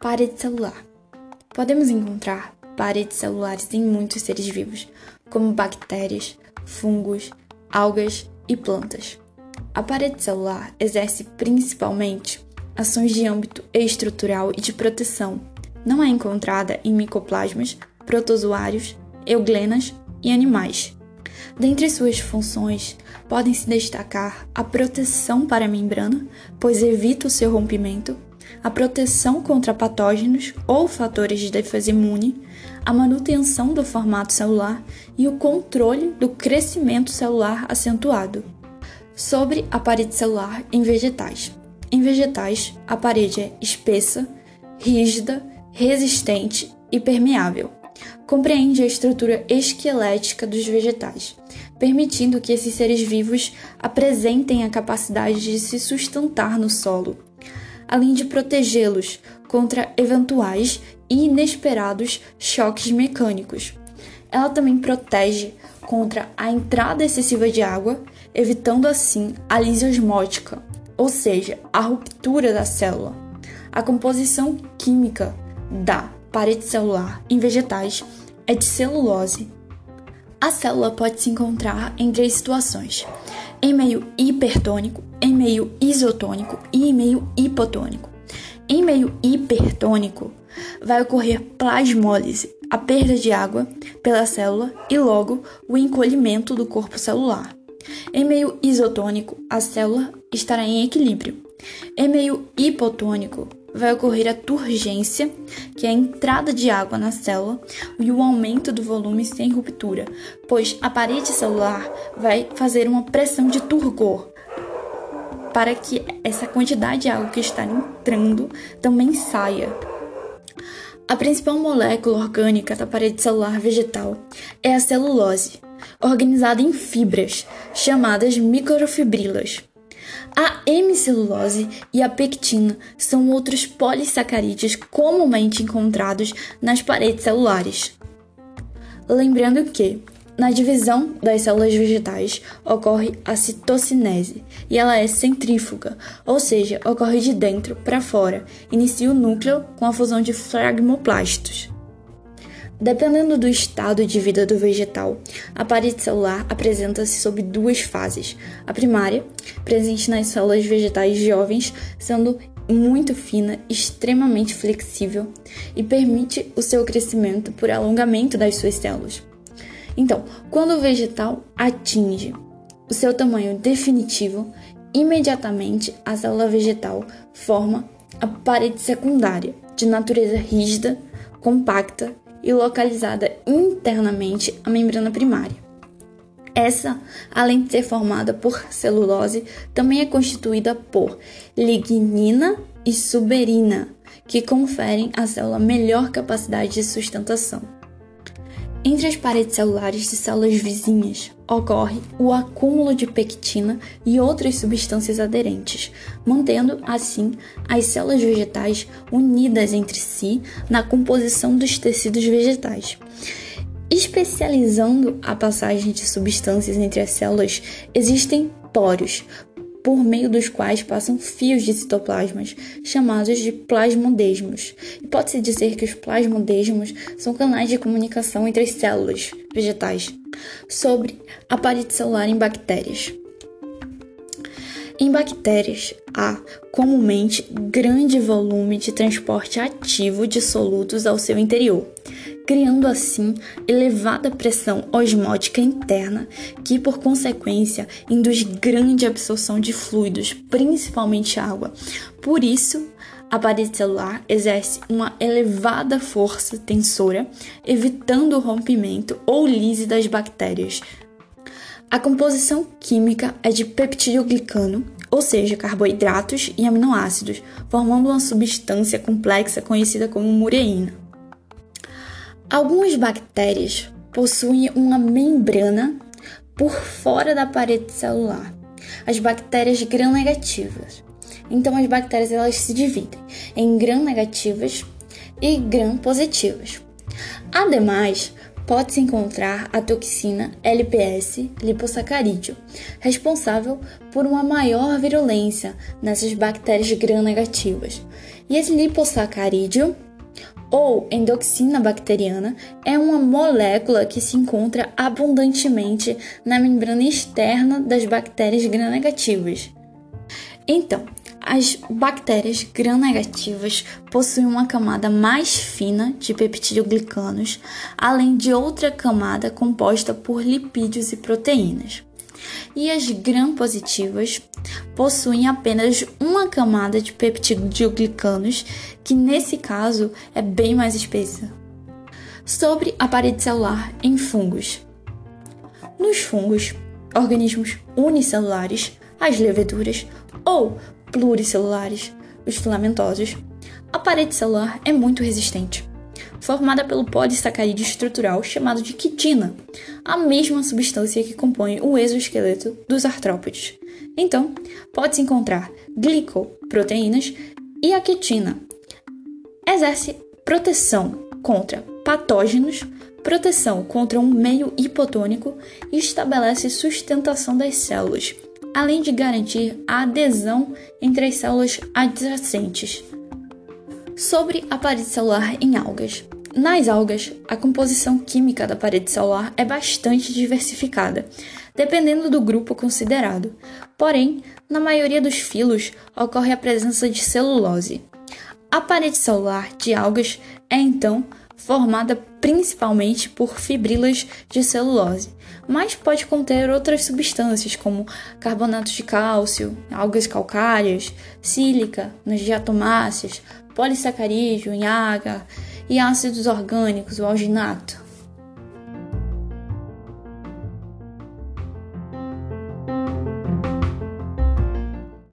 Parede celular. Podemos encontrar paredes celulares em muitos seres vivos, como bactérias, fungos, algas e plantas. A parede celular exerce principalmente ações de âmbito estrutural e de proteção. Não é encontrada em micoplasmas, protozoários, euglenas e animais. Dentre suas funções, podem se destacar a proteção para a membrana, pois evita o seu rompimento, a proteção contra patógenos ou fatores de defesa imune, a manutenção do formato celular e o controle do crescimento celular acentuado. Sobre a parede celular em vegetais. Em vegetais, a parede é espessa, rígida, resistente e permeável. Compreende a estrutura esquelética dos vegetais, permitindo que esses seres vivos apresentem a capacidade de se sustentar no solo além de protegê-los contra eventuais e inesperados choques mecânicos. Ela também protege contra a entrada excessiva de água, evitando assim a lise osmótica, ou seja, a ruptura da célula. A composição química da parede celular em vegetais é de celulose. A célula pode se encontrar em três situações: em meio hipertônico, em meio isotônico e em meio hipotônico. Em meio hipertônico, vai ocorrer plasmólise, a perda de água pela célula e logo o encolhimento do corpo celular. Em meio isotônico, a célula estará em equilíbrio. Em meio hipotônico, vai ocorrer a turgência, que é a entrada de água na célula e o aumento do volume sem ruptura, pois a parede celular vai fazer uma pressão de turgor, para que essa quantidade de água que está entrando também saia. A principal molécula orgânica da parede celular vegetal é a celulose, organizada em fibras, chamadas microfibrilas. A hemicelulose e a pectina são outros polissacarídeos comumente encontrados nas paredes celulares. Lembrando que na divisão das células vegetais ocorre a citocinese e ela é centrífuga, ou seja, ocorre de dentro para fora. Inicia o núcleo com a fusão de fragmoplastos. Dependendo do estado de vida do vegetal, a parede celular apresenta-se sob duas fases. A primária, presente nas células vegetais jovens, sendo muito fina, extremamente flexível e permite o seu crescimento por alongamento das suas células. Então, quando o vegetal atinge o seu tamanho definitivo, imediatamente a célula vegetal forma a parede secundária, de natureza rígida, compacta e localizada internamente à membrana primária. Essa, além de ser formada por celulose, também é constituída por lignina e suberina, que conferem à célula melhor capacidade de sustentação. Entre as paredes celulares de células vizinhas ocorre o acúmulo de pectina e outras substâncias aderentes, mantendo assim as células vegetais unidas entre si na composição dos tecidos vegetais. Especializando a passagem de substâncias entre as células, existem poros, por meio dos quais passam fios de citoplasmas, chamados de plasmodesmos. E pode-se dizer que os plasmodesmos são canais de comunicação entre as células vegetais. Sobre a parede celular em bactérias. Em bactérias, há comumente grande volume de transporte ativo de solutos ao seu interior, criando assim elevada pressão osmótica interna, que por consequência induz grande absorção de fluidos, principalmente água. Por isso, a parede celular exerce uma elevada força tensora, evitando o rompimento ou lise das bactérias. A composição química é de peptidoglicano, ou seja, carboidratos e aminoácidos, formando uma substância complexa conhecida como mureína. Algumas bactérias possuem uma membrana por fora da parede celular, as bactérias gram-negativas. Então, as bactérias elas se dividem em gram-negativas e gram-positivas. Ademais, pode-se encontrar a toxina LPS lipossacarídeo, responsável por uma maior virulência nessas bactérias gram-negativas. E esse lipossacarídeo ou endoxina bacteriana é uma molécula que se encontra abundantemente na membrana externa das bactérias gram-negativas. Então, as bactérias gram-negativas possuem uma camada mais fina de peptidoglicanos, além de outra camada composta por lipídios e proteínas. E as gram-positivas possuem apenas uma camada de peptidoglicanos, que nesse caso é bem mais espessa. Sobre a parede celular em fungos. Nos fungos, organismos unicelulares, as leveduras ou pluricelulares, os filamentosos, a parede celular é muito resistente, formada pelo polissacarídeo estrutural chamado de quitina, a mesma substância que compõe o exoesqueleto dos artrópodes. Então, pode-se encontrar glicoproteínas e a quitina. Exerce proteção contra patógenos, proteção contra um meio hipotônico e estabelece sustentação das células, além de garantir a adesão entre as células adjacentes. Sobre a parede celular em algas. Nas algas, a composição química da parede celular é bastante diversificada, dependendo do grupo considerado. Porém, na maioria dos filos ocorre a presença de celulose. A parede celular de algas é então formada principalmente por fibrilas de celulose, mas pode conter outras substâncias como carbonatos de cálcio, algas calcárias, sílica nas diatomáceas, polissacarídeo em água e ácidos orgânicos, o alginato.